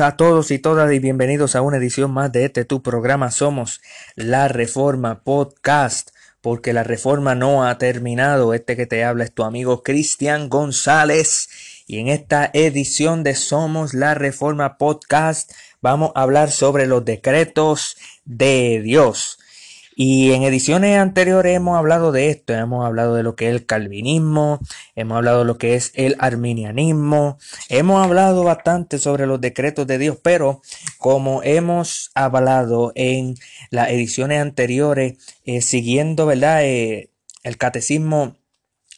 A todos y todas y bienvenidos a una edición más de este tu programa. Somos La Reforma Podcast, porque la reforma no ha terminado. Este que te habla es tu amigo Cristian González. Y en esta edición de Somos La Reforma Podcast vamos a hablar sobre los decretos de Dios. Y en ediciones anteriores hemos hablado de esto, hemos hablado de lo que es el calvinismo, hemos hablado de lo que es el arminianismo, hemos hablado bastante sobre los decretos de Dios, pero como hemos hablado en las ediciones anteriores, eh, siguiendo, ¿verdad? Eh, el catecismo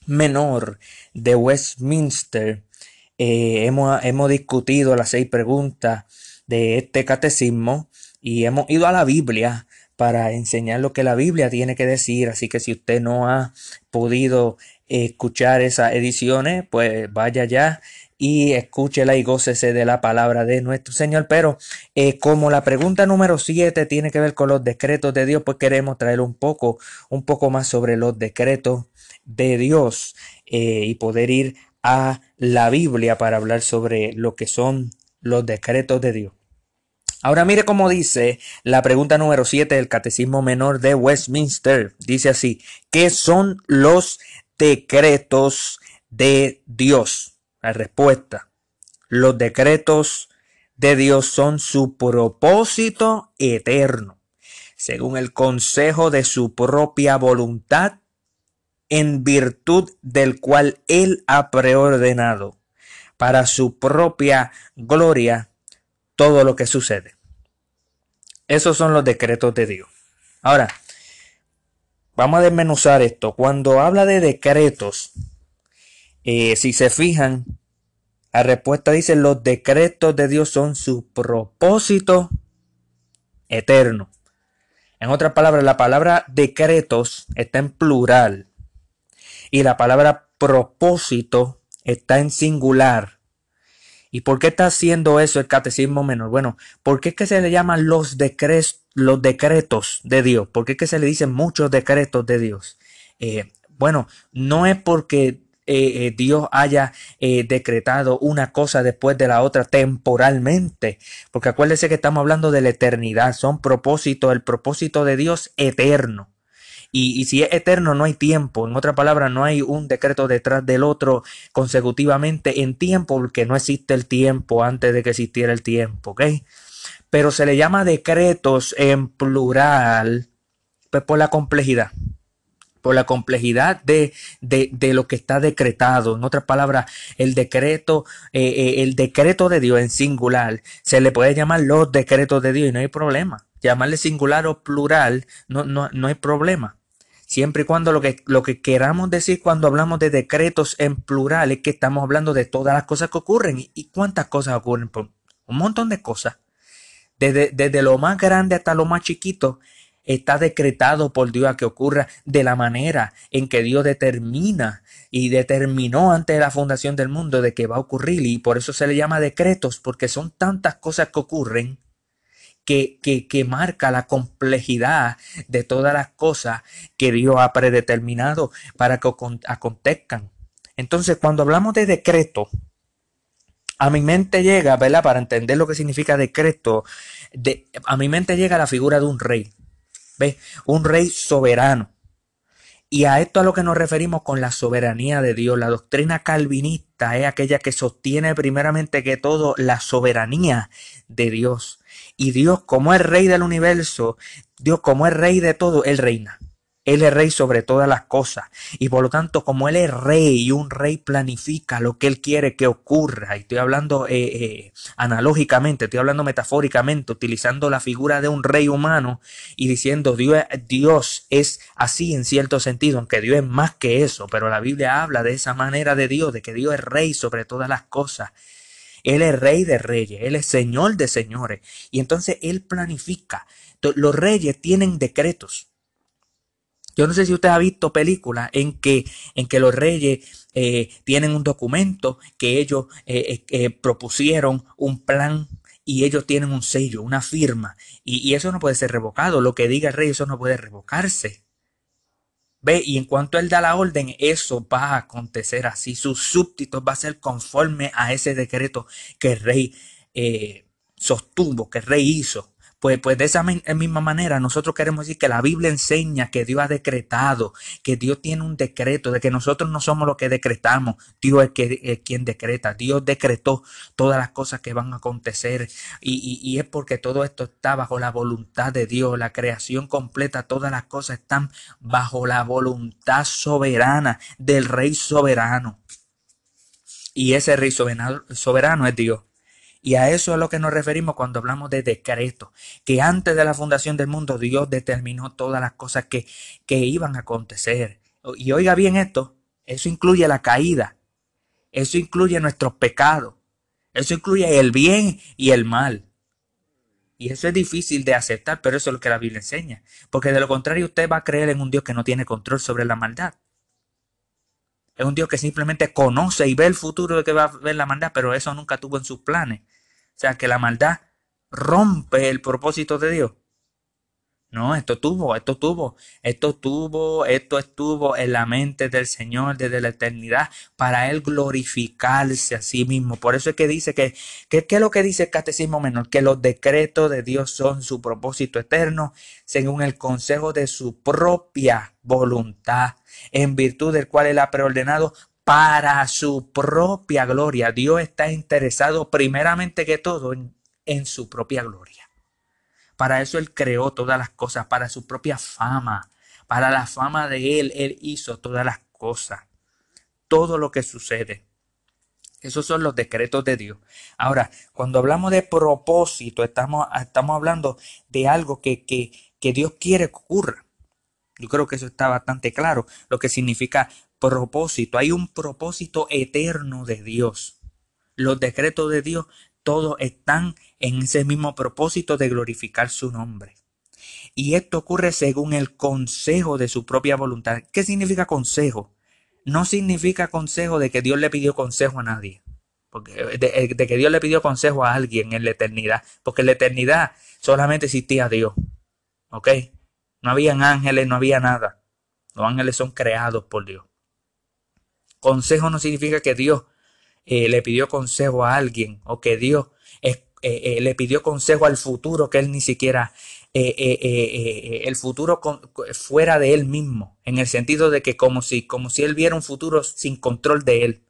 menor de Westminster, eh, hemos, hemos discutido las seis preguntas de este catecismo y hemos ido a la Biblia para enseñar lo que la Biblia tiene que decir. Así que si usted no ha podido escuchar esas ediciones, pues vaya ya y escúchela y gócese de la palabra de nuestro Señor. Pero eh, como la pregunta número 7 tiene que ver con los decretos de Dios, pues queremos traer un poco, un poco más sobre los decretos de Dios eh, y poder ir a la Biblia para hablar sobre lo que son los decretos de Dios. Ahora mire cómo dice la pregunta número 7 del Catecismo Menor de Westminster. Dice así, ¿qué son los decretos de Dios? La respuesta, los decretos de Dios son su propósito eterno, según el consejo de su propia voluntad, en virtud del cual Él ha preordenado para su propia gloria todo lo que sucede. Esos son los decretos de Dios. Ahora, vamos a desmenuzar esto. Cuando habla de decretos, eh, si se fijan, la respuesta dice, los decretos de Dios son su propósito eterno. En otras palabras, la palabra decretos está en plural y la palabra propósito está en singular. ¿Y por qué está haciendo eso el catecismo menor? Bueno, ¿por qué es que se le llaman los, decretos, los decretos de Dios? ¿Por qué es que se le dicen muchos decretos de Dios? Eh, bueno, no es porque eh, eh, Dios haya decretado una cosa después de la otra temporalmente, porque acuérdese que estamos hablando de la eternidad, son propósitos, el propósito de Dios eterno. Y, si es eterno, no hay tiempo. En otra palabra, no hay un decreto detrás del otro consecutivamente en tiempo, porque no existe el tiempo antes de que existiera el tiempo, ¿ok? Pero se le llama decretos en plural, pues por la complejidad por la complejidad de, de, lo que está decretado. En otras palabras, el decreto, eh, eh, el decreto de Dios en singular, se le puede llamar los decretos de Dios y no hay problema. Llamarle singular o plural, no, no, no hay problema. Siempre y cuando lo que, lo que queramos decir cuando hablamos de decretos en plural es que estamos hablando de todas las cosas que ocurren. ¿Y, cuántas cosas ocurren? un montón de cosas. Desde, desde lo más grande hasta lo más chiquito está decretado por Dios a que ocurra de la manera en que Dios determina y determinó antes de la fundación del mundo de que va a ocurrir y por eso se le llama decretos porque son tantas cosas que ocurren que, marca la complejidad de todas las cosas que Dios ha predeterminado para que acontezcan. Entonces, cuando hablamos de decreto, a mi mente llega, ¿verdad? Para entender lo que significa decreto, de, a mi mente llega la figura de un rey, ¿ves? Un rey soberano. Y a esto a lo que nos referimos con la soberanía de Dios. La doctrina calvinista es aquella que sostiene primeramente que todo la soberanía de Dios. Y Dios, como es rey del universo, Dios, como es rey de todo, Él reina. Él es rey sobre todas las cosas. Y por lo tanto, como Él es rey y un rey planifica lo que Él quiere que ocurra, y estoy hablando eh, eh, analógicamente, estoy hablando metafóricamente, utilizando la figura de un rey humano y diciendo Dios, Dios es así en cierto sentido, aunque Dios es más que eso, pero la Biblia habla de esa manera de Dios, de que Dios es rey sobre todas las cosas. Él es rey de reyes, Él es señor de señores. Y entonces Él planifica. Los reyes tienen decretos. Yo no sé si usted ha visto películas en que, en que los reyes eh, tienen un documento que ellos eh, eh, propusieron, un plan y ellos tienen un sello, una firma. Y, y, eso no puede ser revocado. Lo que diga el rey, eso no puede revocarse. Ve, y en cuanto él da la orden, eso va a acontecer así. Sus súbditos va a ser conforme a ese decreto que el rey eh, sostuvo, que el rey hizo. Pues, pues de esa misma manera nosotros queremos decir que la Biblia enseña que Dios ha decretado, que Dios tiene un decreto, de que nosotros no somos los que decretamos, Dios es, que, quien decreta, Dios decretó todas las cosas que van a acontecer y, es porque todo esto está bajo la voluntad de Dios, la creación completa, todas las cosas están bajo la voluntad soberana del Rey soberano. Y ese Rey soberano es Dios. Y a eso es a lo que nos referimos cuando hablamos de decreto, que antes de la fundación del mundo Dios determinó todas las cosas que, que iban a acontecer. Y oiga bien esto, eso incluye la caída, eso incluye nuestros pecados, eso incluye el bien y el mal. Y eso es difícil de aceptar, pero eso es lo que la Biblia enseña. Porque de lo contrario usted va a creer en un Dios que no tiene control sobre la maldad. Es un Dios que simplemente conoce y ve el futuro de que va a ver la maldad, pero eso nunca tuvo en sus planes. O sea, que la maldad rompe el propósito de Dios. No, esto tuvo, esto tuvo, esto tuvo, esto estuvo en la mente del Señor desde la eternidad para Él glorificarse a sí mismo. Por eso es que dice que, ¿qué es lo que dice el Catecismo Menor? Que los decretos de Dios son su propósito eterno según el consejo de su propia voluntad en virtud del cual Él ha preordenado para su propia gloria. Dios está interesado primeramente que todo en, su propia gloria. Para eso Él creó todas las cosas, para su propia fama, para la fama de Él, Él hizo todas las cosas, todo lo que sucede. Esos son los decretos de Dios. Ahora, cuando hablamos de propósito, estamos, estamos hablando de algo que, que, que Dios quiere que ocurra. Yo creo que eso está bastante claro, lo que significa propósito. Hay un propósito eterno de Dios. Los decretos de Dios, todos están en ese mismo propósito de glorificar su nombre. Y esto ocurre según el consejo de su propia voluntad. ¿Qué significa consejo? No significa consejo de que Dios le pidió consejo a nadie. Porque de, de que Dios le pidió consejo a alguien en la eternidad. Porque en la eternidad solamente existía Dios. ¿Ok? No habían ángeles, no había nada. Los ángeles son creados por Dios. Consejo no significa que Dios eh, le pidió consejo a alguien o que Dios eh, eh, le pidió consejo al futuro que él ni siquiera el futuro fuera de él mismo, en el sentido de que como si, como si él viera un futuro sin control de él,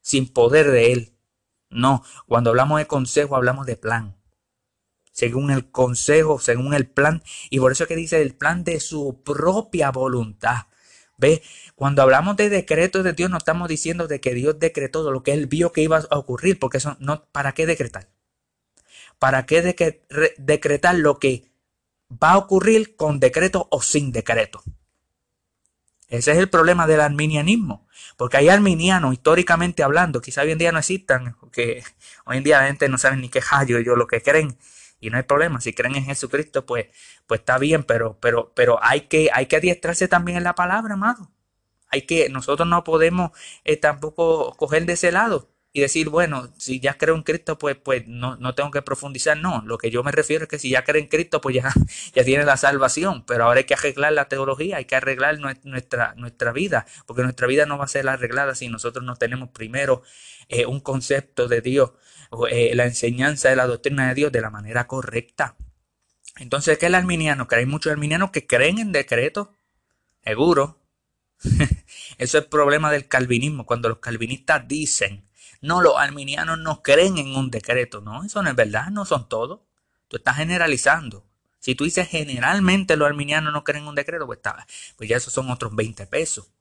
sin poder de él. No, cuando hablamos de consejo hablamos de plan según el consejo, según el plan. Y por eso es que dice el plan de su propia voluntad. ¿Ve? Cuando hablamos de decretos de Dios, no estamos diciendo de que Dios decretó lo que Él vio que iba a ocurrir, porque eso no, ¿para qué decretar? ¿Para qué decretar lo que va a ocurrir con decreto o sin decreto? Ese es el problema del arminianismo, porque hay arminianos, históricamente hablando, quizá hoy en día no existan, porque hoy en día la gente no sabe ni qué hallo ellos lo que creen y no hay problema. Si creen en Jesucristo, pues, pues está bien, pero, pero, pero hay que, hay que adiestrarse también en la palabra, amado. Hay que, nosotros no podemos eh, tampoco coger de ese lado y decir, bueno, si ya creo en Cristo, pues, pues no, no, tengo que profundizar. No, lo que yo me refiero es que si ya creo en Cristo, pues ya, ya tiene la salvación. Pero ahora hay que arreglar la teología, hay que arreglar nuestra, nuestra vida, porque nuestra vida no va a ser arreglada si nosotros no tenemos primero eh, un concepto de Dios eh, la enseñanza de la doctrina de Dios de la manera correcta. Entonces, ¿qué es el arminiano? Que hay muchos arminianos que creen en decretos, seguro. Eso es el problema del calvinismo, cuando los calvinistas dicen, no, los arminianos no creen en un decreto. No, eso no es verdad, no son todos. Tú estás generalizando. Si tú dices generalmente los arminianos no creen en un decreto, pues, está, pues ya esos son otros 20 pesos.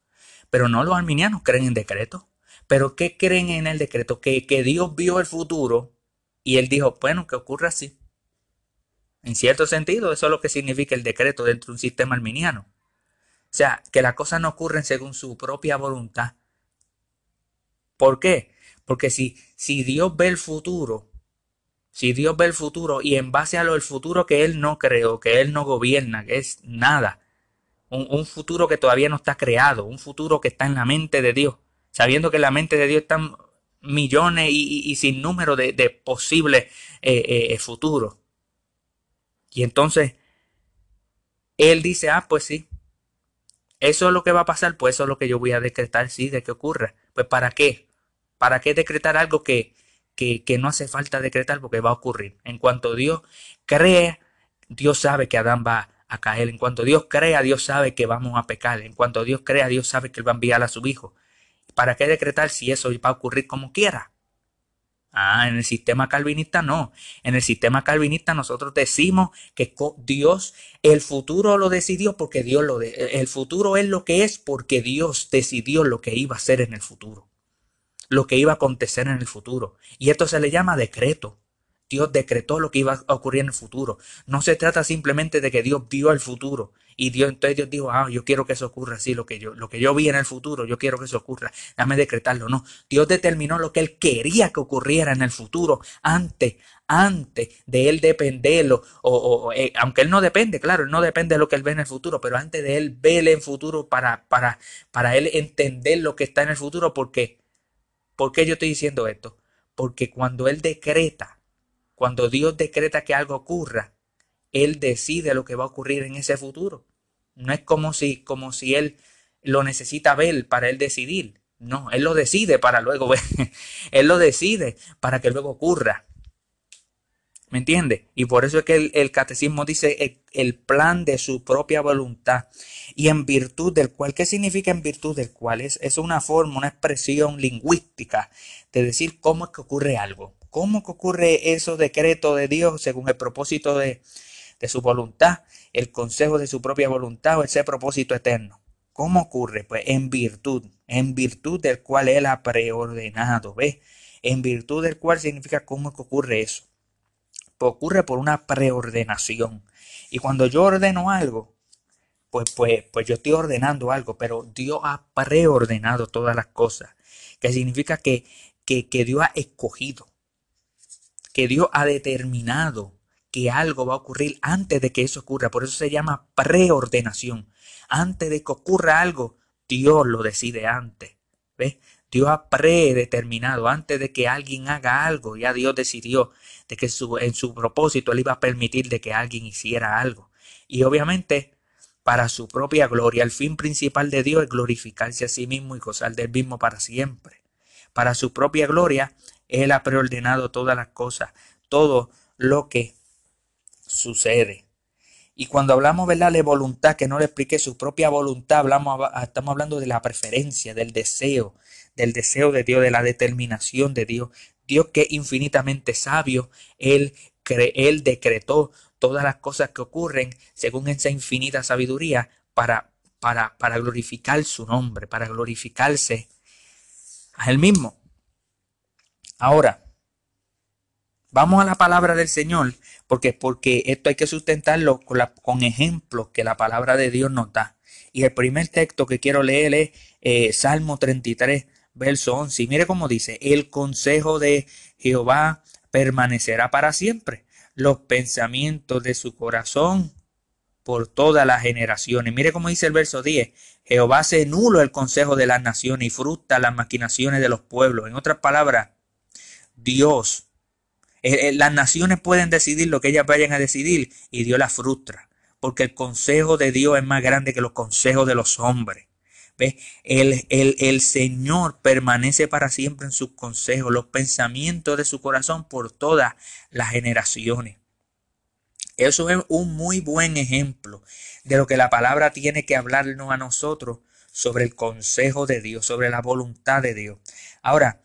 Pero no los arminianos creen en decretos. Pero ¿qué creen en el decreto? Que, que Dios vio el futuro y él dijo, bueno, que ocurra así. En cierto sentido, eso es lo que significa el decreto dentro de un sistema arminiano. O sea, que las cosas no ocurren según su propia voluntad. ¿Por qué? Porque si, si Dios ve el futuro, si Dios ve el futuro y en base a lo futuro que Él no creó, que Él no gobierna, que es nada, un, un futuro que todavía no está creado, un futuro que está en la mente de Dios, sabiendo que en la mente de Dios están millones y, sin número de, posibles eh, eh, eh, futuros. Y entonces, Él dice, ah, pues sí, eso es lo que va a pasar, pues eso es lo que yo voy a decretar, sí, de que ocurra. Pues ¿para qué? ¿Para qué decretar algo que, que, que no hace falta decretar porque va a ocurrir. En cuanto Dios crea, Dios sabe que Adán va a caer. En cuanto Dios crea, Dios sabe que vamos a pecar. En cuanto Dios crea, Dios sabe que Él va a enviar a su Hijo. ¿Para qué decretar si eso va a ocurrir como quiera? Ah, en el sistema calvinista no. En el sistema calvinista nosotros decimos que Dios, el futuro lo decidió porque Dios lo... De, el futuro es lo que es porque Dios decidió lo que iba a ser en el futuro. Lo que iba a acontecer en el futuro. Y esto se le llama decreto. Dios decretó lo que iba a ocurrir en el futuro. No se trata simplemente de que Dios vio el futuro y Dios entonces Dios dijo, ah, yo quiero que eso ocurra así, lo que yo lo que yo vi en el futuro, yo quiero que eso ocurra. Dame decretarlo, no. Dios determinó lo que él quería que ocurriera en el futuro antes antes de él dependerlo, o, eh, aunque él no depende, claro, él no depende de lo que él ve en el futuro, pero antes de él verle en futuro para, para, para él entender lo que está en el futuro, porque ¿por qué yo estoy diciendo esto? Porque cuando él decreta cuando Dios decreta que algo ocurra, Él decide lo que va a ocurrir en ese futuro. No es como si, como si Él lo necesita ver para Él decidir. No, Él lo decide para luego ver. él lo decide para que luego ocurra. ¿Me entiende? Y por eso es que el, catecismo dice el, el, plan de su propia voluntad y en virtud del cual. ¿Qué significa en virtud del cual? Es, es una forma, una expresión lingüística de decir cómo es que ocurre algo. ¿Cómo que ocurre esos decretos de Dios según el propósito de, su voluntad, el consejo de su propia voluntad o ese propósito eterno? ¿Cómo ocurre? Pues en virtud, en virtud del cual Él ha preordenado, ¿ves? En virtud del cual significa cómo ocurre eso. Pues ocurre por una preordenación. Y cuando yo ordeno algo, pues, pues, pues yo estoy ordenando algo, pero Dios ha preordenado todas las cosas. Que significa que, que, que Dios ha escogido que Dios ha determinado que algo va a ocurrir antes de que eso ocurra. Por eso se llama preordenación. Antes de que ocurra algo, Dios lo decide antes. ¿Ves? Dios ha predeterminado antes de que alguien haga algo. Ya Dios decidió de que en su propósito Él iba a permitir de que alguien hiciera algo. Y obviamente para su propia gloria. El fin principal de Dios es glorificarse a sí mismo y gozar del mismo para siempre. Para su propia gloria, él ha preordenado todas las cosas, todo lo que sucede. Y cuando hablamos, ¿verdad?, de voluntad, que no le explique su propia voluntad, hablamos, estamos hablando de la preferencia, del deseo, del deseo de Dios, de la determinación de Dios. Dios que es infinitamente sabio, Él, él decretó todas las cosas que ocurren según esa infinita sabiduría para, para, para glorificar su nombre, para glorificarse a Él mismo. Ahora, vamos a la palabra del Señor, porque, porque esto hay que sustentarlo con, con ejemplos que la palabra de Dios nos da. Y el primer texto que quiero leer es eh, Salmo 33, verso 11. Y mire cómo dice, el consejo de Jehová permanecerá para siempre, los pensamientos de su corazón por todas las generaciones. Mire cómo dice el verso 10, Jehová hace nulo el consejo de las naciones y frustra las maquinaciones de los pueblos. En otras palabras, Dios. Eh, eh, las naciones pueden decidir lo que ellas vayan a decidir y Dios las frustra, porque el consejo de Dios es más grande que los consejos de los hombres. ¿Ves? El, el, el Señor permanece para siempre en sus consejos, los pensamientos de su corazón por todas las generaciones. Eso es un muy buen ejemplo de lo que la palabra tiene que hablarnos a nosotros sobre el consejo de Dios, sobre la voluntad de Dios. Ahora,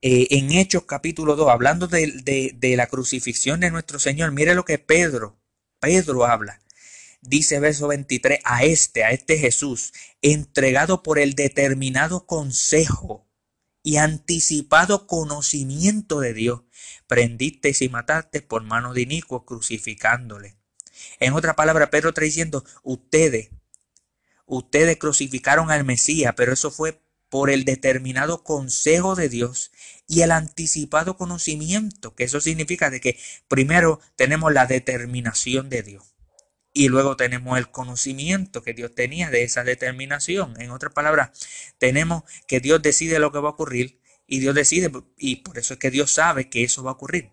eh, en Hechos capítulo 2, hablando de, la crucifixión de nuestro Señor, mire lo que Pedro, Pedro habla. Dice verso 23, a este, a este Jesús, entregado por el determinado consejo y anticipado conocimiento de Dios, prendisteis y mataste por mano de inicuo crucificándole. En otra palabra, Pedro está diciendo, ustedes, ustedes crucificaron al Mesías, pero eso fue por el determinado consejo de Dios y el anticipado conocimiento, que eso significa de que primero tenemos la determinación de Dios y luego tenemos el conocimiento que Dios tenía de esa determinación. En otras palabras, tenemos que Dios decide lo que va a ocurrir y Dios decide y por eso es que Dios sabe que eso va a ocurrir.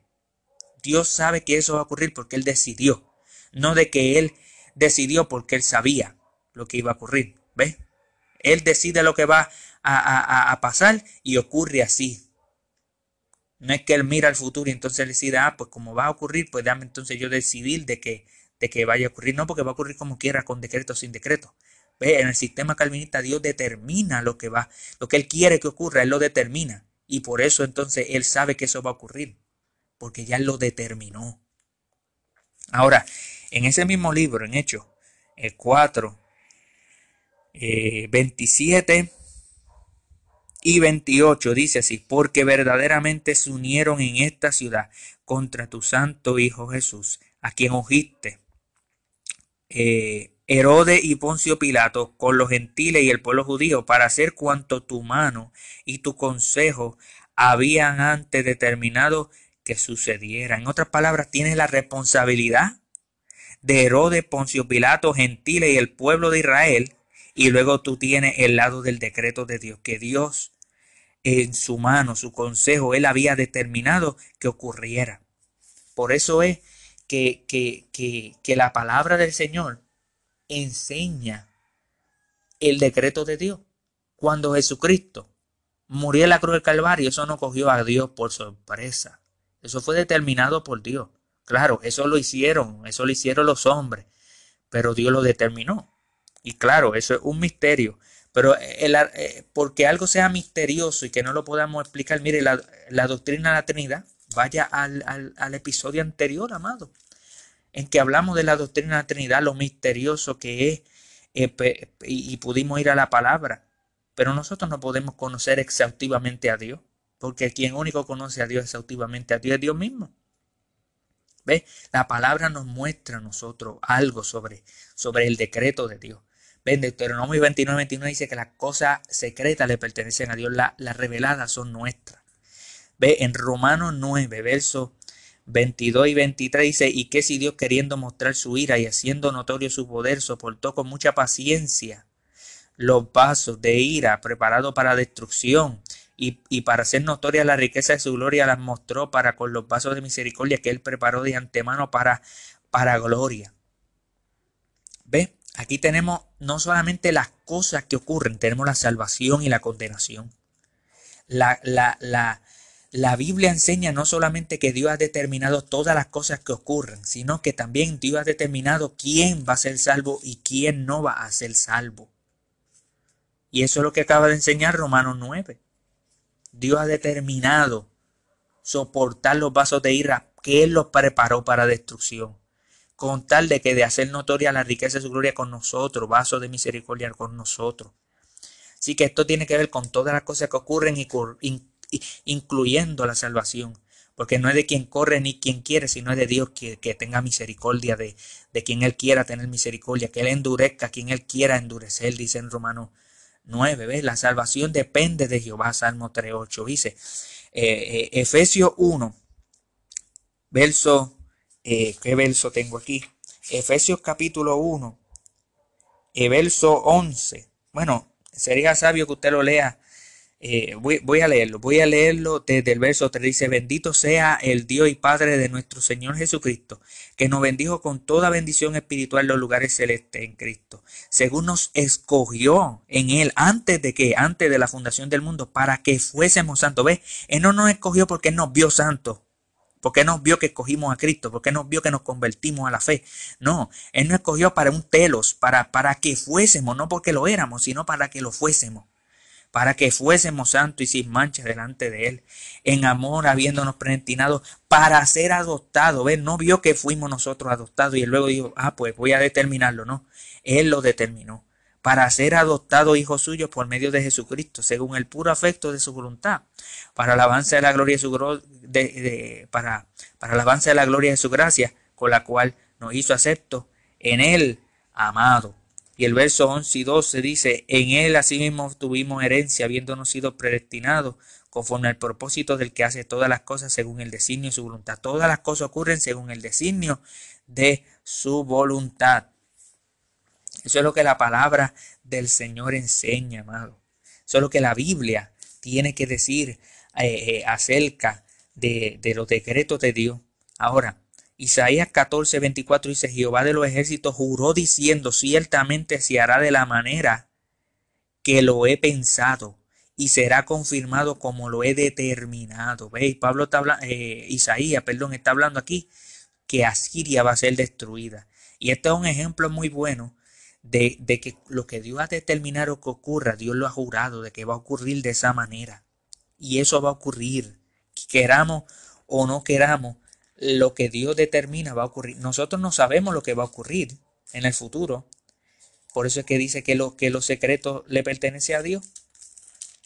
Dios sabe que eso va a ocurrir porque Él decidió, no de que Él decidió porque Él sabía lo que iba a ocurrir. ¿Ves? Él decide lo que va a, pasar y ocurre así. No es que él mira al futuro y entonces decide, ah, pues como va a ocurrir, pues déjame entonces yo decidir de que, de que vaya a ocurrir. No, porque va a ocurrir como quiera, con decreto o sin decreto. ¿Ve? En el sistema calvinista Dios determina lo que va, lo que Él quiere que ocurra, Él lo determina. Y por eso entonces Él sabe que eso va a ocurrir, porque ya lo determinó. Ahora, en ese mismo libro, en Hechos el 4, 27 y 28 dice así, porque verdaderamente se unieron en esta ciudad contra tu santo Hijo Jesús, a quien ungiste. Eh, Herodes y Poncio Pilato con los gentiles y el pueblo judío para hacer cuanto tu mano y tu consejo habían antes determinado que sucediera. En otras palabras, tienes la responsabilidad de Herodes, Poncio Pilato, gentiles y el pueblo de Israel, y luego tú tienes el lado del decreto de Dios, que Dios en su mano, su consejo, él había determinado que ocurriera. Por eso es que, que, que, que la palabra del Señor enseña el decreto de Dios. Cuando Jesucristo murió en la cruz del Calvario, eso no cogió a Dios por sorpresa. Eso fue determinado por Dios. Claro, eso lo hicieron, eso lo hicieron los hombres, pero Dios lo determinó. Y claro, eso es un misterio. Pero eh, eh, porque algo sea misterioso y que no lo podamos explicar, mire, la, doctrina de la Trinidad, vaya al, episodio anterior, amado, en que hablamos de la doctrina de la Trinidad, lo misterioso que es, eh, y, pudimos ir a la palabra. Pero nosotros no podemos conocer exhaustivamente a Dios, porque quien único conoce a Dios exhaustivamente a Dios es Dios mismo. ¿Ve? La palabra nos muestra a nosotros algo sobre, sobre el decreto de Dios. Ven, Deuteronomio 29, 29 dice que las cosas secretas le pertenecen a Dios, las reveladas son nuestras. Ve, en Romanos 9, versos 22 y 23 dice, y que si Dios queriendo mostrar su ira y haciendo notorio su poder, soportó con mucha paciencia los vasos de ira preparados para destrucción y, y, para hacer notoria la riqueza de su gloria las mostró para con los vasos de misericordia que él preparó de antemano para, para gloria. Aquí tenemos no solamente las cosas que ocurren, tenemos la salvación y la condenación. La, la, la, la Biblia enseña no solamente que Dios ha determinado todas las cosas que ocurren, sino que también Dios ha determinado quién va a ser salvo y quién no va a ser salvo. Y eso es lo que acaba de enseñar Romanos 9. Dios ha determinado soportar los vasos de ira que Él los preparó para destrucción con tal de que de hacer notoria la riqueza de su gloria con nosotros, vaso de misericordia con nosotros. Así que esto tiene que ver con todas las cosas que ocurren, incluyendo la salvación. Porque no es de quien corre ni quien quiere, sino es de Dios que, tenga misericordia de, de, quien Él quiera tener misericordia, que Él endurezca quien Él quiera endurecer, dice en Romanos 9. ¿ves? La salvación depende de Jehová, Salmo 3.8. Dice eh, eh, Efesios 1, verso eh, ¿Qué verso tengo aquí? Efesios capítulo 1, eh, verso 11. Bueno, sería sabio que usted lo lea. Eh, voy, a leerlo, voy a leerlo desde el verso 3. Dice, bendito sea el Dios y Padre de nuestro Señor Jesucristo, que nos bendijo con toda bendición espiritual los lugares celestes en Cristo, según nos escogió en Él antes de que, antes de la fundación del mundo, para que fuésemos santos. ¿Ves? Él no nos escogió porque Él nos vio santos. ¿Por qué nos vio que escogimos a Cristo? ¿Por qué nos vio que nos convertimos a la fe? No, Él nos escogió para un telos, para, para que fuésemos, no porque lo éramos, sino para que lo fuésemos. Para que fuésemos santos y sin mancha delante de Él, en amor, habiéndonos predestinado para ser adoptados. ¿Ves? No vio que fuimos nosotros adoptados y luego dijo, ah, pues voy a determinarlo. No, Él lo determinó para ser adoptado hijo suyo por medio de Jesucristo, según el puro afecto de su voluntad, para alabanza de la gloria de su para, de la gloria de su gracia, con la cual nos hizo acepto en él, amado. Y el verso 11 y 12 dice, en él asimismo tuvimos herencia, habiéndonos sido predestinados conforme al propósito del que hace todas las cosas según el designio de su voluntad. Todas las cosas ocurren según el designio de su voluntad. Eso es lo que la palabra del Señor enseña, amado. Eso es lo que la Biblia tiene que decir eh, eh, acerca de, de, los decretos de Dios. Ahora, Isaías 14, 24 dice, Jehová de los ejércitos juró diciendo, ciertamente se hará de la manera que lo he pensado, y será confirmado como lo he determinado. ¿Veis? Pablo está hablando, eh, Isaías, perdón, está hablando aquí que Asiria va a ser destruida. Y este es un ejemplo muy bueno de, de, que lo que Dios ha determinado que ocurra, Dios lo ha jurado de que va a ocurrir de esa manera. Y eso va a ocurrir. Queramos o no queramos, lo que Dios determina va a ocurrir. Nosotros no sabemos lo que va a ocurrir en el futuro. Por eso es que dice que lo que los secretos le pertenece a Dios.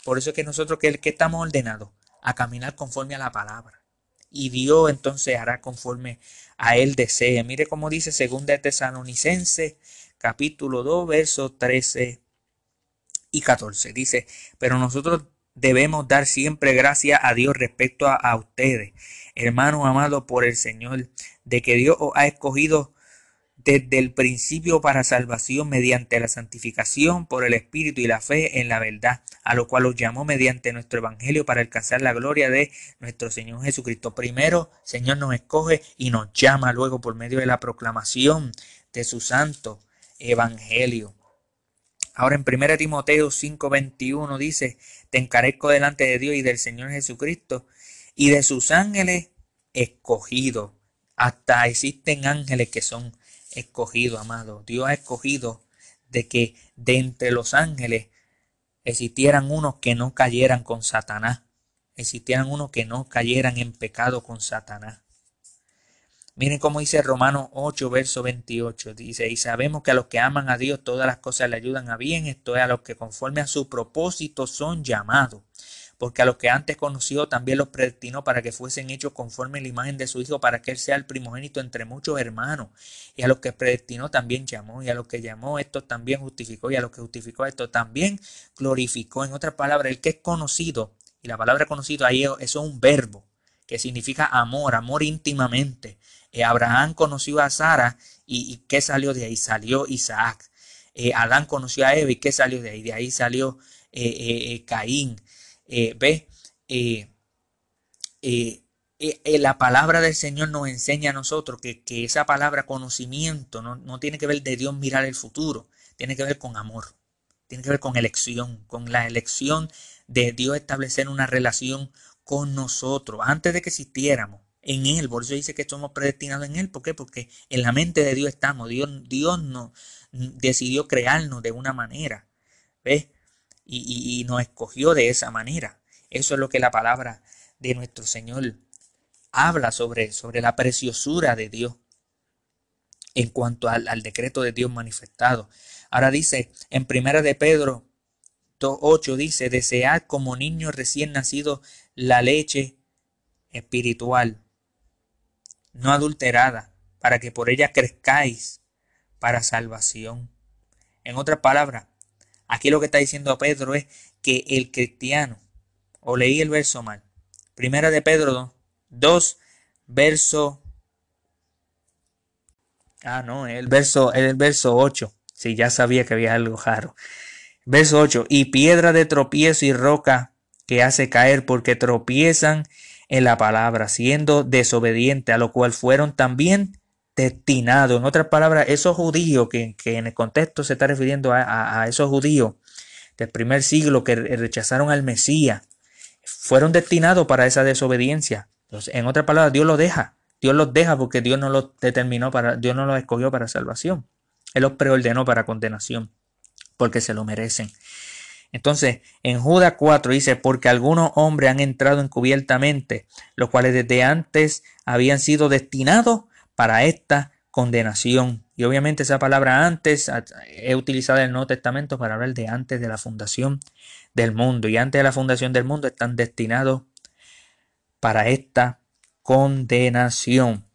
Por eso es que nosotros que, que estamos ordenados a caminar conforme a la palabra. Y Dios entonces hará conforme a él desee. Mire cómo dice segunda de Tesalonicense, capítulo 2, versos 13 y 14. Dice, pero nosotros debemos dar siempre gracias a Dios respecto a, a ustedes, hermanos amados por el Señor, de que Dios os ha escogido desde el principio para salvación mediante la santificación por el Espíritu y la fe en la verdad, a lo cual os llamó mediante nuestro Evangelio para alcanzar la gloria de nuestro Señor Jesucristo. Primero, Señor nos escoge y nos llama luego por medio de la proclamación de su santo Evangelio. Ahora en 1 Timoteo 5:21 dice, te encarezco delante de Dios y del Señor Jesucristo y de sus ángeles escogidos. Hasta existen ángeles que son escogido, amado. Dios ha escogido de que de entre los ángeles existieran unos que no cayeran con Satanás. Existieran unos que no cayeran en pecado con Satanás. Miren cómo dice Romanos 8, verso 28. Dice, y sabemos que a los que aman a Dios todas las cosas le ayudan a bien, esto es a los que conforme a su propósito son llamados porque a los que antes conoció también los predestinó para que fuesen hechos conforme a la imagen de su Hijo, para que Él sea el primogénito entre muchos hermanos. Y a los que predestinó también llamó, y a los que llamó esto también justificó, y a los que justificó esto también glorificó. En otras palabras, el que es conocido, y la palabra conocido ahí eso es un verbo que significa amor, amor íntimamente. Eh, Abraham conoció a Sara y, ¿qué salió de ahí? Salió Isaac. Eh, Adán conoció a Eva y ¿qué salió de ahí? De ahí salió eh, Caín. Ve, eh, la palabra del Señor nos enseña a nosotros que, esa palabra conocimiento no, no, tiene que ver de Dios mirar el futuro, tiene que ver con amor, tiene que ver con elección, con la elección de Dios establecer una relación con nosotros antes de que existiéramos en Él. Por eso dice que somos predestinados en Él. ¿Por qué? Porque en la mente de Dios estamos. Dios, Dios nos decidió crearnos de una manera. ¿Ves? y, nos escogió de esa manera. Eso es lo que la palabra de nuestro Señor habla sobre, sobre la preciosura de Dios en cuanto al, decreto de Dios manifestado. Ahora dice en Primera de Pedro 2.8 dice, desead como niños recién nacidos la leche espiritual, no adulterada, para que por ella crezcáis para salvación. En otras palabras, Aquí lo que está diciendo Pedro es que el cristiano, o leí el verso mal, primera de Pedro 2, verso... Ah, no, el verso, el verso 8. Sí, ya sabía que había algo raro. Verso 8. Y piedra de tropiezo y roca que hace caer porque tropiezan en la palabra, siendo desobediente, a lo cual fueron también destinado. En otras palabras, esos judíos que, en el contexto se está refiriendo a, esos judíos del primer siglo que rechazaron al Mesías, fueron destinados para esa desobediencia. Entonces, en otras palabras, Dios los deja. Dios los deja porque Dios no los determinó para, Dios no los escogió para salvación. Él los preordenó para condenación, porque se lo merecen. Entonces, en Judas 4 dice, porque algunos hombres han entrado encubiertamente, los cuales desde antes habían sido destinados para esta condenación. Y obviamente esa palabra antes he utilizado en el Nuevo Testamento para hablar de antes de la fundación del mundo. Y antes de la fundación del mundo están destinados para esta condenación.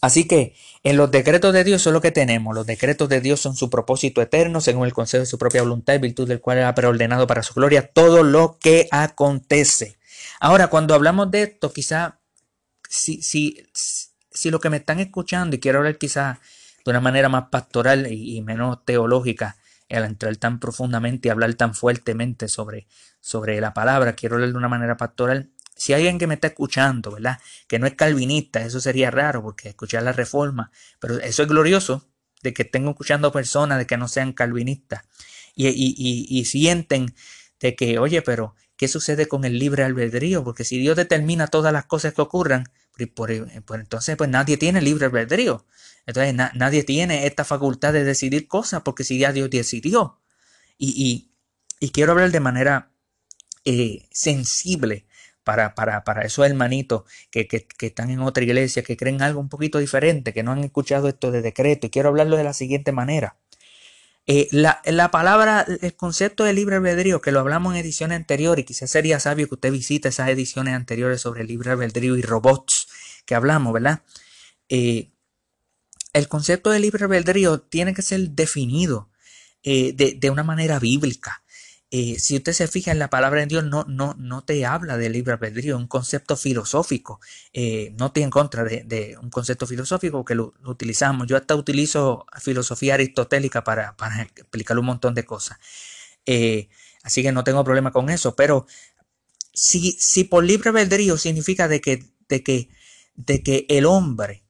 Así que en los decretos de Dios son lo que tenemos. Los decretos de Dios son su propósito eterno, según el consejo de su propia voluntad y virtud del cual ha preordenado para su gloria todo lo que acontece. Ahora, cuando hablamos de esto, quizá si, si, si lo que me están escuchando, y quiero hablar quizás de una manera más pastoral y, menos teológica, al entrar tan profundamente y hablar tan fuertemente sobre, sobre la palabra, quiero hablar de una manera pastoral. Si alguien que me está escuchando, ¿verdad? Que no es calvinista, eso sería raro porque escuchar la reforma, pero eso es glorioso de que estén escuchando personas de que no sean calvinistas y, y, y sienten de que, oye, pero ¿qué sucede con el libre albedrío? Porque si Dios determina todas las cosas que ocurran, por, entonces pues nadie tiene libre albedrío. Entonces nadie tiene esta facultad de decidir cosas porque si ya Dios decidió. Y, y, quiero hablar de manera eh, sensible para, para, para, esos hermanitos que, que, que, están en otra iglesia, que creen algo un poquito diferente, que no han escuchado esto de decreto. Y quiero hablarlo de la siguiente manera. Eh, la, la, palabra, el concepto de libre albedrío, que lo hablamos en ediciones anteriores, y quizás sería sabio que usted visite esas ediciones anteriores sobre libre albedrío y robots que hablamos, ¿verdad? Eh, el concepto de libre albedrío tiene que ser definido eh, de, de, una manera bíblica. Eh, si usted se fija en la palabra de Dios, no, no, no te habla de libre albedrío, un concepto filosófico. Eh, no te en contra de, un concepto filosófico que lo, utilizamos. Yo hasta utilizo filosofía aristotélica para, para explicar un montón de cosas. Eh, así que no tengo problema con eso. Pero si, si por libre albedrío significa de que, de que, de que el hombre,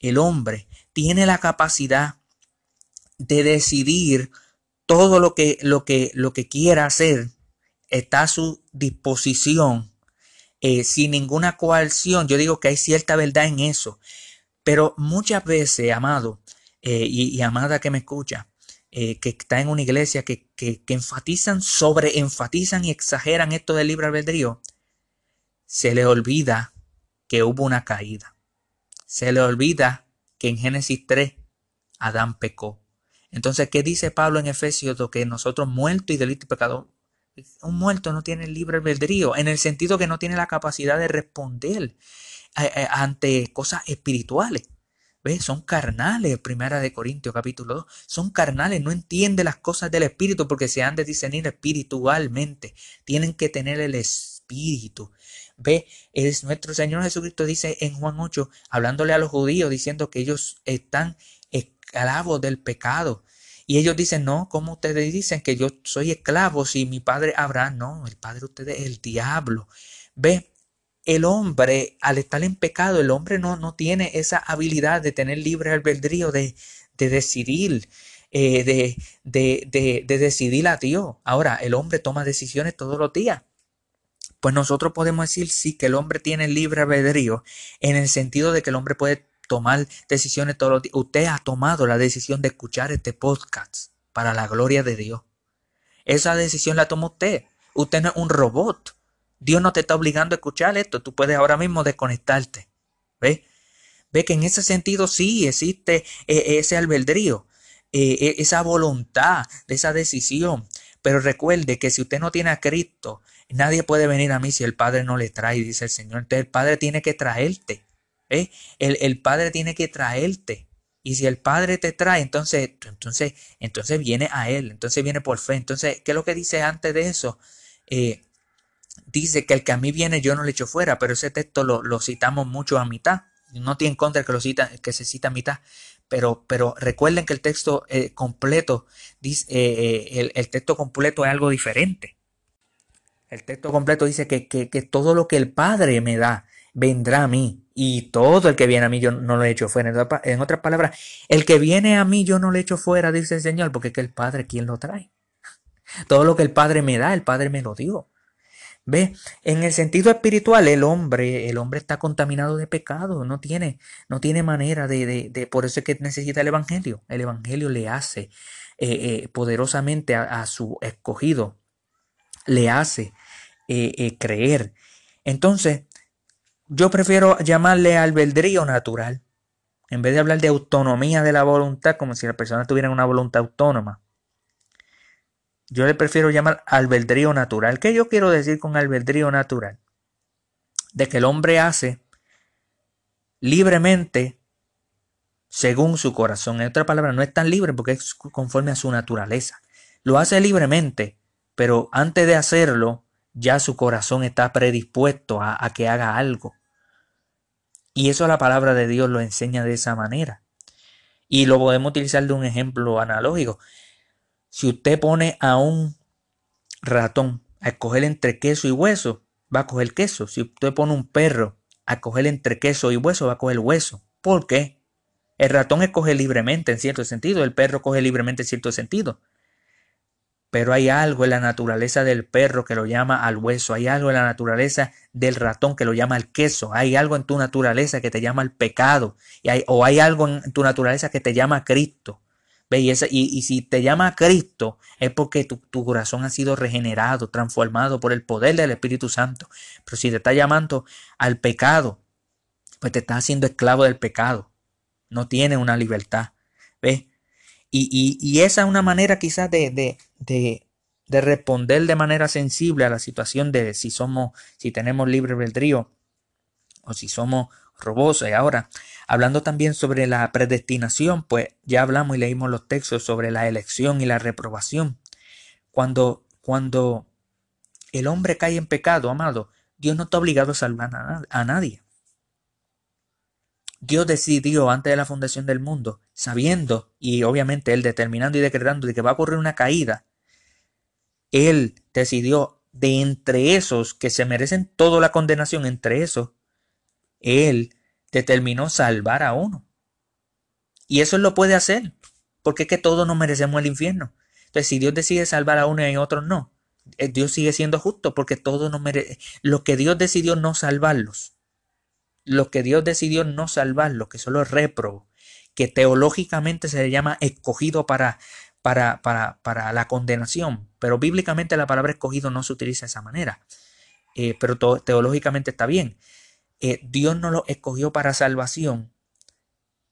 el hombre tiene la capacidad de decidir todo lo que, lo que, lo que quiera hacer está a su disposición eh, sin ninguna coerción. Yo digo que hay cierta verdad en eso. Pero muchas veces, amado eh, y, amada que me escucha, eh, que está en una iglesia que, que, que enfatizan, sobre enfatizan y exageran esto del libre albedrío, se le olvida que hubo una caída. Se le olvida que en Génesis 3 Adán pecó. Entonces, ¿qué dice Pablo en Efesios? Que nosotros muertos y delito y pecado, un muerto no tiene libre albedrío, en el sentido que no tiene la capacidad de responder eh, eh, ante cosas espirituales. ¿Ves? Son carnales, primera de Corintios capítulo 2. Son carnales, no entiende las cosas del espíritu porque se han de discernir espiritualmente. Tienen que tener el espíritu. Ve, es nuestro Señor Jesucristo dice en Juan 8, hablándole a los judíos, diciendo que ellos están esclavos del pecado. Y ellos dicen, no, ¿cómo ustedes dicen que yo soy esclavo si mi padre Abraham? No, el padre de ustedes es el diablo. Ve, el hombre, al estar en pecado, el hombre no, no tiene esa habilidad de tener libre albedrío, de, de decidir, eh, de, de, de decidir a Dios. Ahora, el hombre toma decisiones todos los días. Pues nosotros podemos decir sí que el hombre tiene libre albedrío en el sentido de que el hombre puede tomar decisiones todos los días. Usted ha tomado la decisión de escuchar este podcast para la gloria de Dios. Esa decisión la tomó usted. Usted no es un robot. Dios no te está obligando a escuchar esto. Tú puedes ahora mismo desconectarte. ¿Ve? Ve que en ese sentido sí existe eh, ese albedrío, eh, eh, esa voluntad de esa decisión. Pero recuerde que si usted no tiene a Cristo, nadie puede venir a mí si el Padre no le trae, dice el Señor. Entonces el Padre tiene que traerte. ¿Eh? El, padre tiene que traerte. Y si el padre te trae, entonces, entonces, entonces viene a él, entonces viene por fe. Entonces, ¿qué es lo que dice antes de eso? Eh, dice que el que a mí viene yo no le echo fuera, pero ese texto lo, citamos mucho a mitad. No tiene en contra que, lo cita, que se cita a mitad, pero, pero recuerden que el texto eh, completo, dice, el, el, texto completo es algo diferente. El texto completo dice que, que, que todo lo que el Padre me da vendrá a mí y todo el que viene a mí yo no lo he hecho fuera. En otras palabras, el que viene a mí yo no lo echo fuera, dice el Señor, porque es que el Padre quien lo trae. Todo lo que el Padre me da, el Padre me lo dio. ¿Ve? En el sentido espiritual, el hombre, el hombre está contaminado de pecado, no tiene, no tiene manera de, de, por eso es que necesita el Evangelio. El Evangelio le hace eh, eh, poderosamente a, su escogido, le hace eh, creer. Entonces, yo prefiero llamarle albedrío natural, en vez de hablar de autonomía de la voluntad, como si la persona tuviera una voluntad autónoma. Yo le prefiero llamar albedrío natural. ¿Qué yo quiero decir con albedrío natural? De que el hombre hace libremente según su corazón. En otra palabra, no es tan libre porque es conforme a su naturaleza. Lo hace libremente, pero antes de hacerlo, ya su corazón está predispuesto a que haga algo. Y eso la palabra de Dios lo enseña de esa manera. Y lo podemos utilizar de un ejemplo analógico. Si usted pone a un ratón a escoger entre queso y hueso, va a coger queso. Si usted pone un perro a escoger entre queso y hueso, va a coger hueso. ¿Por qué? El ratón escoge libremente en cierto sentido, el perro coge libremente en cierto sentido. Pero hay algo en la naturaleza del perro que lo llama al hueso, hay algo en la naturaleza del ratón que lo llama al queso, hay algo en tu naturaleza que te llama al pecado, o hay algo en tu naturaleza que te llama a Cristo. ¿Ve? Y, si te llama a Cristo es porque tu, corazón ha sido regenerado, transformado por el poder del Espíritu Santo. Pero si te está llamando al pecado, pues te está haciendo esclavo del pecado. No tiene una libertad. ¿Ves? Y, esa es una manera quizás de, de, de, responder de manera sensible a la situación de si somos, si tenemos libre albedrío o si somos robosos. Y ahora, hablando también sobre la predestinación, pues ya hablamos y leímos los textos sobre la elección y la reprobación. Cuando, cuando el hombre cae en pecado, amado, Dios no está obligado a salvar a nadie. Dios decidió antes de la fundación del mundo, sabiendo y obviamente Él determinando y decretando de que va a ocurrir una caída, Él decidió de entre esos que se merecen toda la condenación, entre esos, Él determinó salvar a uno. Y eso Él lo puede hacer, porque es que todos nos merecemos el infierno. Entonces, si Dios decide salvar a uno y a otros no, eh, Dios sigue siendo justo porque todos nos merecen. Lo que Dios decidió no salvarlos lo que Dios decidió no salvar, lo que solo reprobó, que teológicamente se le llama escogido para, para, para, para, la condenación, pero bíblicamente la palabra escogido no se utiliza de esa manera, eh, pero teológicamente está bien. Eh, Dios no lo escogió para salvación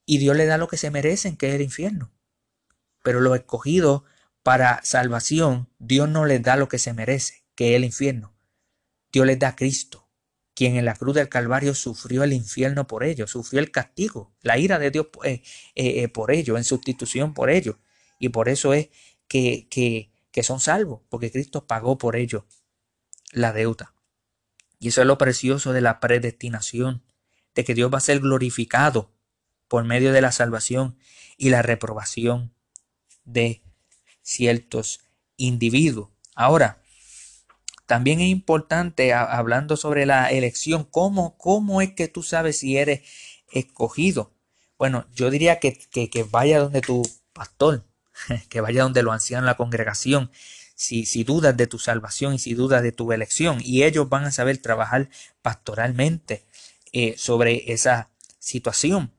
y Dios le da lo que se merecen, que es el infierno. Pero lo escogido para salvación, Dios no les da lo que se merece, que es el infierno. Dios les da a Cristo quien en la cruz del Calvario sufrió el infierno por ellos, sufrió el castigo, la ira de Dios eh, eh, eh, por ellos, en sustitución por ellos. Y por eso es que, que, que son salvos, porque Cristo pagó por ellos la deuda. Y eso es lo precioso de la predestinación, de que Dios va a ser glorificado por medio de la salvación y la reprobación de ciertos individuos. Ahora, también es importante, hablando sobre la elección, ¿cómo, cómo es que tú sabes si eres escogido. Bueno, yo diría que, que, vaya donde tu pastor, que vaya donde lo ancianos en la congregación, si, si, dudas de tu salvación y si dudas de tu elección, y ellos van a saber trabajar pastoralmente eh, sobre esa situación.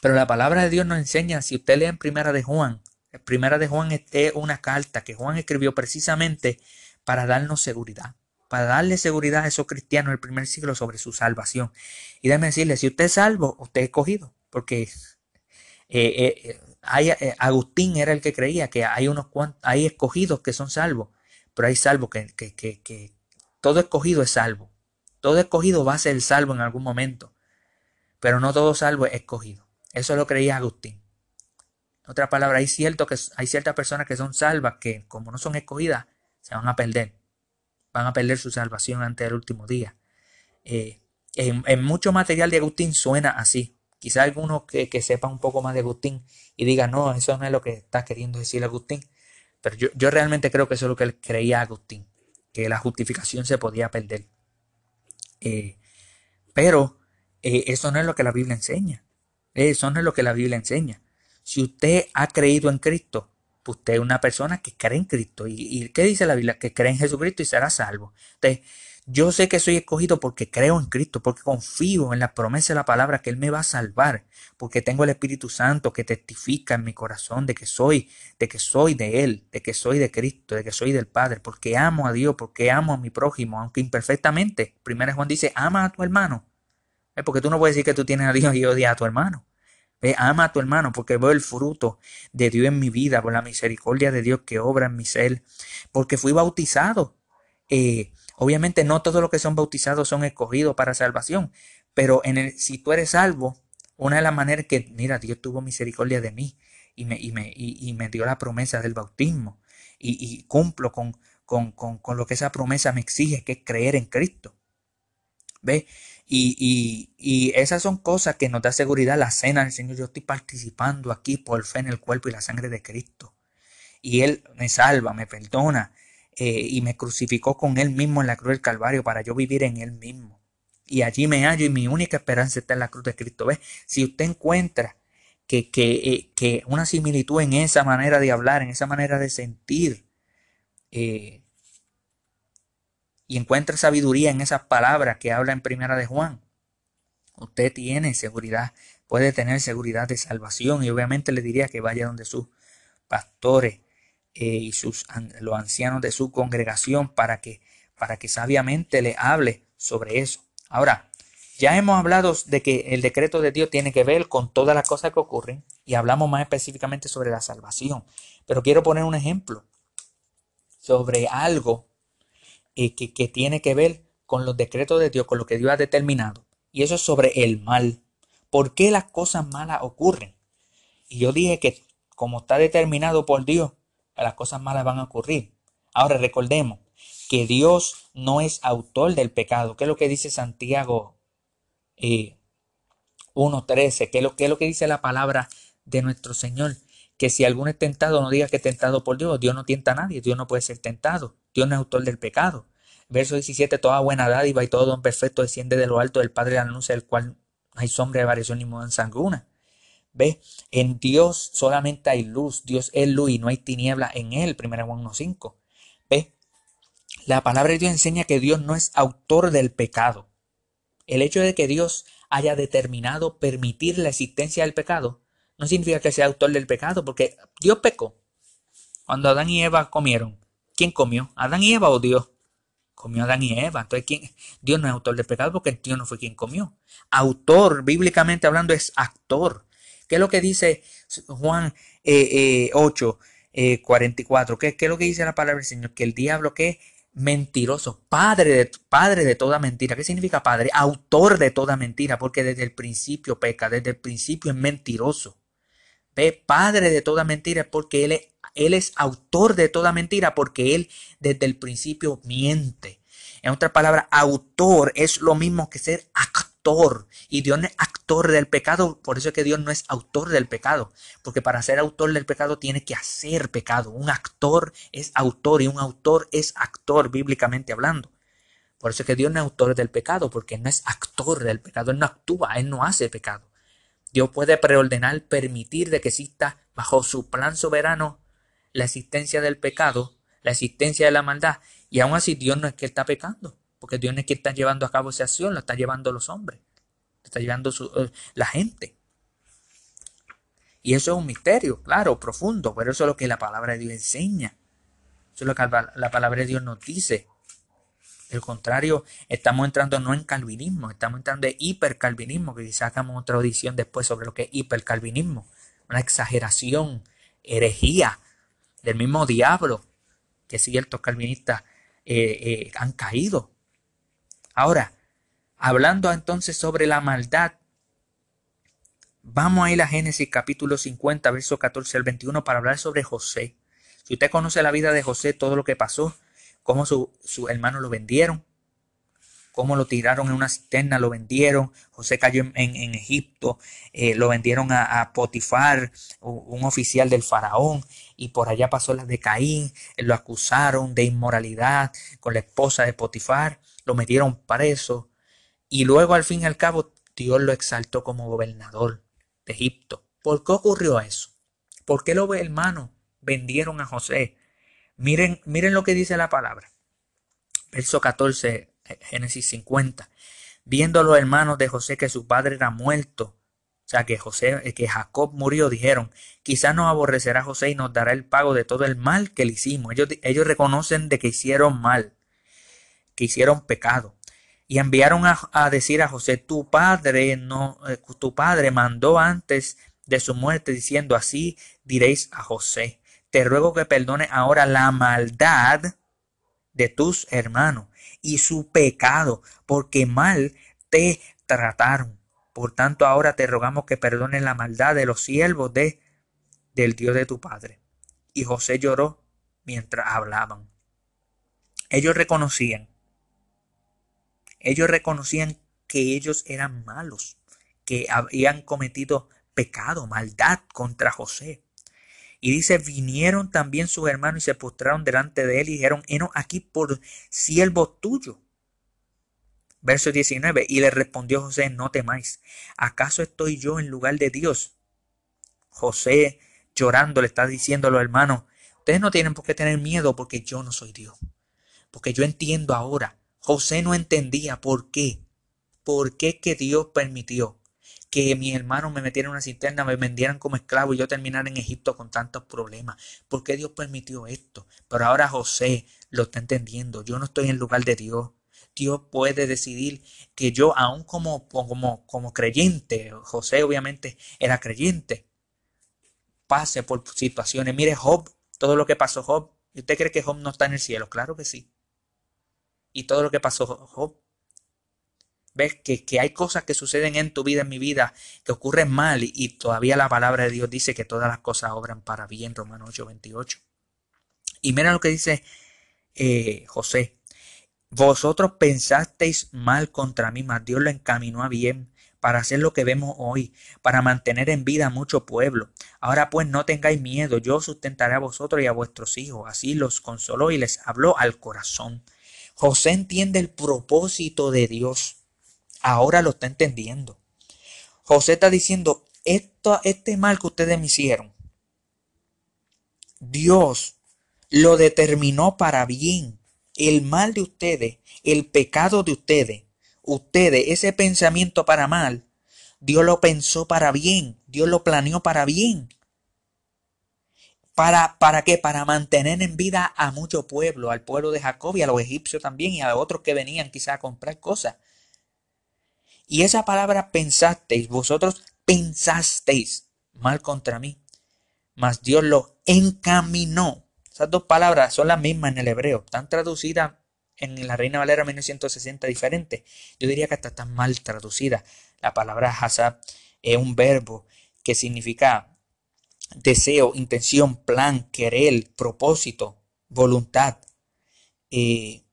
Pero la palabra de Dios nos enseña, si usted lee en Primera de Juan, Primera de Juan es una carta que Juan escribió precisamente para darnos seguridad, para darle seguridad a esos cristianos del primer siglo sobre su salvación. Y déjeme decirle, si usted es salvo, usted es escogido, porque eh, eh, eh, Agustín era el que creía que hay unos hay escogidos que son salvos, pero hay salvos que, que, que, que todo escogido es salvo. Todo escogido va a ser salvo en algún momento, pero no todo salvo es escogido. Eso lo creía Agustín. En otra palabra, hay, cierto que, hay ciertas personas que son salvas que como no son escogidas, se van a perder. Van a perder su salvación antes del último día. Eh, en, mucho material de Agustín suena así. Quizá alguno que, sepa un poco más de Agustín y diga, no, eso no es lo que está queriendo decir Agustín. Pero yo, realmente creo que eso es lo que él creía Agustín, que la justificación se podía perder. Eh, pero eh, eso no es lo que la Biblia enseña. Eso no es lo que la Biblia enseña. Si usted ha creído en Cristo, usted es una persona que cree en Cristo. ¿Y, qué dice la Biblia? Que cree en Jesucristo y será salvo. Entonces, yo sé que soy escogido porque creo en Cristo, porque confío en la promesa de la palabra que Él me va a salvar, porque tengo el Espíritu Santo que testifica en mi corazón de que soy, de que soy de Él, de que soy de Cristo, de que soy del Padre, porque amo a Dios, porque amo a mi prójimo, aunque imperfectamente. Primero Juan dice, ama a tu hermano. Es porque tú no puedes decir que tú tienes a Dios y odias a tu hermano. Ve, ama a tu hermano porque veo el fruto de Dios en mi vida, por la misericordia de Dios que obra en mi ser, porque fui bautizado. Eh, obviamente no todos los que son bautizados son escogidos para salvación, pero en el, si tú eres salvo, una de las maneras que, mira, Dios tuvo misericordia de mí y me, y me, y, me dio la promesa del bautismo y, cumplo con, con, con, con lo que esa promesa me exige, que es creer en Cristo. ¿Ve? Y, esas son cosas que nos da seguridad la cena del Señor. Yo estoy participando aquí por fe en el cuerpo y la sangre de Cristo. Y Él me salva, me perdona eh, y me crucificó con Él mismo en la cruz del Calvario para yo vivir en Él mismo. Y allí me hallo y mi única esperanza está en la cruz de Cristo. ¿Ves? Si usted encuentra que, que, eh, que una similitud en esa manera de hablar, en esa manera de sentir, eh, y encuentra sabiduría en esas palabras que habla en primera de Juan. Usted tiene seguridad, puede tener seguridad de salvación y obviamente le diría que vaya donde sus pastores eh, y sus los ancianos de su congregación para que para que sabiamente le hable sobre eso. Ahora, ya hemos hablado de que el decreto de Dios tiene que ver con todas las cosas que ocurren y hablamos más específicamente sobre la salvación. Pero quiero poner un ejemplo sobre algo eh, que, tiene que ver con los decretos de Dios, con lo que Dios ha determinado. Y eso es sobre el mal. ¿Por qué las cosas malas ocurren? Y yo dije que como está determinado por Dios, las cosas malas van a ocurrir. Ahora recordemos que Dios no es autor del pecado. ¿Qué es lo que dice Santiago eh, 1.13? ¿Qué, lo, ¿Qué es lo que dice la palabra de nuestro Señor? Que si alguno es tentado, no diga que es tentado por Dios. Dios no tienta a nadie. Dios no puede ser tentado. Dios no es autor del pecado. Verso 17, toda buena dádiva y todo don perfecto desciende de lo alto del Padre de la luz, del cual no hay sombra de variación ni mudanza alguna. ¿Ve? En Dios solamente hay luz. Dios es luz y no hay tiniebla en él. 1 Juan 1.5. ¿Ve? La palabra de Dios enseña que Dios no es autor del pecado. El hecho de que Dios haya determinado permitir la existencia del pecado no significa que sea autor del pecado, porque Dios pecó. Cuando Adán y Eva comieron, ¿quién comió? ¿Adán y Eva o Dios? Comió Adán y Eva. Entonces, ¿quién? Dios no es autor del pecado porque Dios no fue quien comió. Autor, bíblicamente hablando, es actor. ¿Qué es lo que dice Juan 8, eh, 44? Eh, ¿Qué, ¿Qué, es lo que dice la palabra del Señor? Que el diablo que mentiroso, padre de, padre de toda mentira. ¿Qué significa padre? Autor de toda mentira, porque desde el principio peca, desde el principio es mentiroso. Ve, padre de toda mentira, porque él es, él es autor de toda mentira, porque él desde el principio miente. En otras palabras, autor es lo mismo que ser actor. Y Dios no es actor del pecado, por eso es que Dios no es autor del pecado. Porque para ser autor del pecado tiene que hacer pecado. Un actor es autor y un autor es actor, bíblicamente hablando. Por eso es que Dios no es autor del pecado, porque no es actor del pecado. Él no actúa, Él no hace pecado. Dios puede preordenar, permitir de que exista bajo su plan soberano la existencia del pecado, la existencia de la maldad y aún así Dios no es que está pecando, porque Dios no es que está llevando a cabo esa acción, la está llevando los hombres, la está llevando eh, la gente. Y eso es un misterio, claro, profundo, pero eso es lo que la palabra de Dios enseña. Eso es lo que la palabra de Dios nos dice. El contrario, estamos entrando no en calvinismo, estamos entrando en hipercalvinismo, que quizás hagamos otra audición después sobre lo que es hipercalvinismo. Una exageración, herejía del mismo diablo que ciertos calvinistas eh, eh, han caído. Ahora, hablando entonces sobre la maldad, vamos a ir a Génesis capítulo 50, verso 14 al 21 para hablar sobre José. Si usted conoce la vida de José, todo lo que pasó, cómo sus su lo vendieron, cómo lo tiraron en una cisterna, lo vendieron, José cayó en, Egipto, eh, lo vendieron a, Potifar, un oficial del faraón, y por allá pasó la de Caín, lo acusaron de inmoralidad con la esposa de Potifar, lo metieron preso, y luego al fin y al cabo Dios lo exaltó como gobernador de Egipto. ¿Por qué ocurrió eso? ¿Por qué los hermanos vendieron a José? Miren, miren lo que dice la palabra. Verso 14 Génesis 50. Viendo los hermanos de José que su padre era muerto, o sea que José, eh, que Jacob murió, dijeron, quizás nos aborrecerá José y nos dará el pago de todo el mal que le hicimos. Ellos, ellos reconocen de que hicieron mal, que hicieron pecado. Y enviaron a, decir a José, tu padre no, eh, tu padre mandó antes de su muerte diciendo así diréis a José, te ruego que perdone ahora la maldad de tus hermanos y su pecado, porque mal te trataron. Por tanto, ahora te rogamos que perdones la maldad de los siervos de, del Dios de tu Padre. Y José lloró mientras hablaban. Ellos reconocían, ellos reconocían que ellos eran malos, que habían cometido pecado, maldad contra José. Y dice, vinieron también sus hermanos y se postraron delante de él y dijeron, heno aquí por siervo tuyo. Verso 19, y le respondió José, no temáis, ¿acaso estoy yo en lugar de Dios? José llorando le está diciendo a los hermanos, Ustedes no tienen por qué tener miedo porque yo no soy Dios. Porque yo entiendo ahora. José no entendía por qué. ¿Por qué que Dios permitió que mi hermano me metiera en una cisterna, me vendieran como esclavo y yo terminara en Egipto con tantos problemas? ¿Por qué Dios permitió esto? Pero ahora José lo está entendiendo. Yo no estoy en lugar de Dios. Dios puede decidir que yo, aún como, como, como creyente, José obviamente era creyente, pase por situaciones. Mire Job, todo lo que pasó Job. ¿Usted cree que Job no está en el cielo? Claro que sí. Y todo lo que pasó Job. Ves que, que hay cosas que suceden en tu vida, en mi vida, que ocurren mal y, todavía la palabra de Dios dice que todas las cosas obran para bien, Romanos 8, 28. Y mira lo que dice eh, José. Vosotros pensasteis mal contra mí, mas Dios lo encaminó a bien para hacer lo que vemos hoy, para mantener en vida a mucho pueblo. Ahora pues no tengáis miedo, yo sustentaré a vosotros y a vuestros hijos. Así los consoló y les habló al corazón. José entiende el propósito de Dios. Ahora lo está entendiendo. José está diciendo, esto, este mal que ustedes me hicieron, Dios lo determinó para bien el mal de ustedes, el pecado de ustedes, ustedes, ese pensamiento para mal, Dios lo pensó para bien, Dios lo planeó para bien. ¿Para, ¿Para qué? Para mantener en vida a mucho pueblo, al pueblo de Jacob y a los egipcios también y a otros que venían quizá a comprar cosas. Y esa palabra pensasteis, vosotros pensasteis mal contra mí, mas Dios lo encaminó esas dos palabras son las mismas en el hebreo, están traducidas en la Reina Valera 1960 diferente. Yo diría que hasta están mal traducidas. La palabra hasab es un verbo que significa deseo, intención, plan, querer, propósito, voluntad. Eh,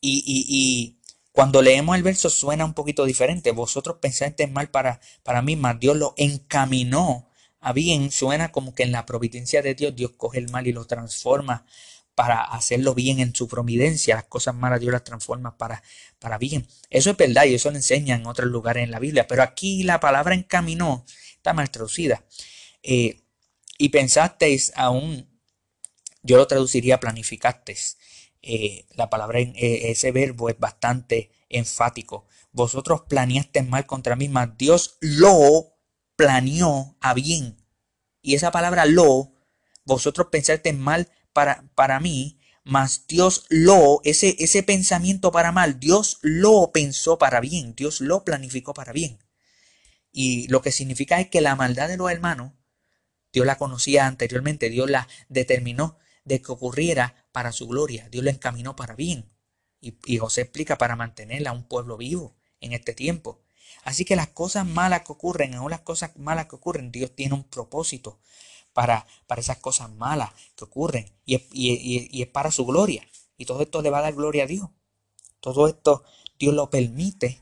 y, y, y, cuando leemos el verso suena un poquito diferente. Vosotros pensaste mal para, para mí, mas Dios lo encaminó a bien suena como que en la providencia de Dios Dios coge el mal y lo transforma para hacerlo bien en su providencia. Las cosas malas Dios las transforma para, para bien. Eso es verdad y eso lo enseña en otros lugares en la Biblia. Pero aquí la palabra encaminó está mal traducida. Eh, y pensasteis aún, yo lo traduciría planificasteis. Eh, la palabra, eh, ese verbo es bastante enfático. Vosotros planeasteis mal contra mí, mas Dios lo planeó a bien. Y esa palabra lo, vosotros pensaste mal para, para mí, mas Dios lo, ese, ese pensamiento para mal, Dios lo pensó para bien, Dios lo planificó para bien. Y lo que significa es que la maldad de los hermanos, Dios la conocía anteriormente, Dios la determinó de que ocurriera para su gloria, Dios la encaminó para bien. Y, y José explica para mantenerla a un pueblo vivo en este tiempo. Así que las cosas malas que ocurren, aún las cosas malas que ocurren, Dios tiene un propósito para, para esas cosas malas que ocurren y es, y, es para su gloria. Y todo esto le va a dar gloria a Dios. Todo esto Dios lo permite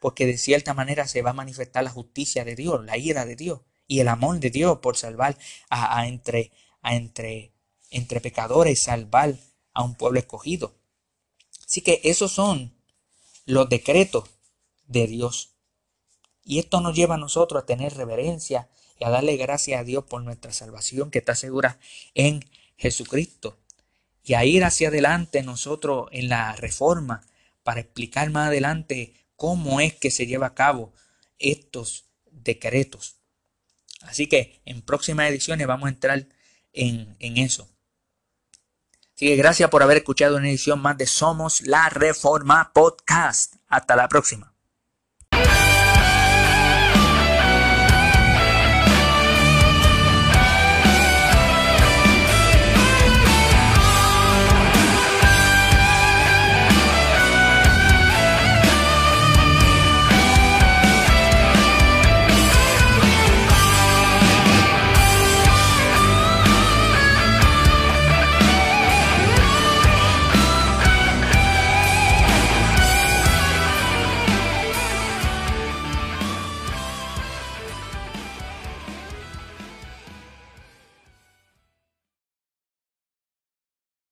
porque de cierta manera se va a manifestar la justicia de Dios, la ira de Dios y el amor de Dios por salvar a, entre, a entre, entre pecadores, salvar a un pueblo escogido. Así que esos son los decretos de Dios. Y esto nos lleva a nosotros a tener reverencia y a darle gracias a Dios por nuestra salvación que está segura en Jesucristo. Y a ir hacia adelante nosotros en la reforma para explicar más adelante cómo es que se lleva a cabo estos decretos. Así que en próximas ediciones vamos a entrar en, en eso. Así que gracias por haber escuchado una edición más de Somos la Reforma Podcast. Hasta la próxima.